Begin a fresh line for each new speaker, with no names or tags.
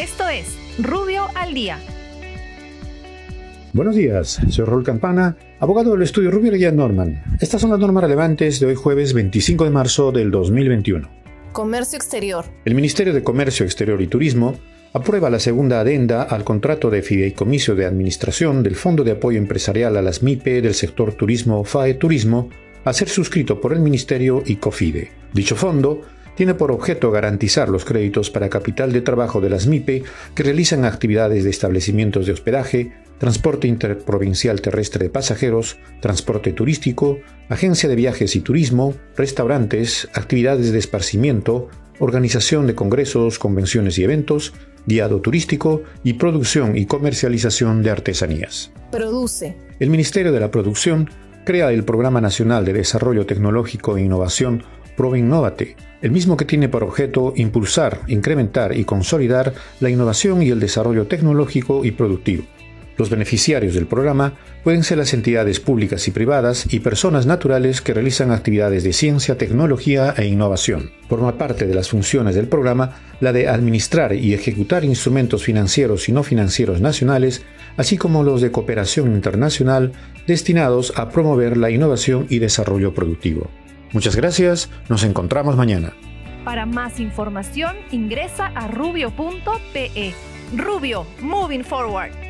Esto es Rubio al Día.
Buenos días, soy Raúl Campana, abogado del estudio Rubio Leguía Norman. Estas son las normas relevantes de hoy jueves 25 de marzo del 2021.
Comercio Exterior.
El Ministerio de Comercio Exterior y Turismo aprueba la segunda adenda al contrato de fideicomiso de administración del Fondo de Apoyo Empresarial a las MIPE del sector turismo FAE Turismo a ser suscrito por el Ministerio y COFIDE. Dicho fondo tiene por objeto garantizar los créditos para capital de trabajo de las MIPE que realizan actividades de establecimientos de hospedaje, transporte interprovincial terrestre de pasajeros, transporte turístico, agencia de viajes y turismo, restaurantes, actividades de esparcimiento, organización de congresos, convenciones y eventos, guiado turístico y producción y comercialización de artesanías.
Produce.
El Ministerio de la Producción crea el Programa Nacional de Desarrollo Tecnológico e Innovación ProInnovate, el mismo que tiene por objeto impulsar, incrementar y consolidar la innovación y el desarrollo tecnológico y productivo. Los beneficiarios del programa pueden ser las entidades públicas y privadas y personas naturales que realizan actividades de ciencia, tecnología e innovación. Forma parte de las funciones del programa la de administrar y ejecutar instrumentos financieros y no financieros nacionales, así como los de cooperación internacional destinados a promover la innovación y desarrollo productivo. Muchas gracias, nos encontramos mañana.
Para más información ingresa a rubio.pe. Rubio, moving forward.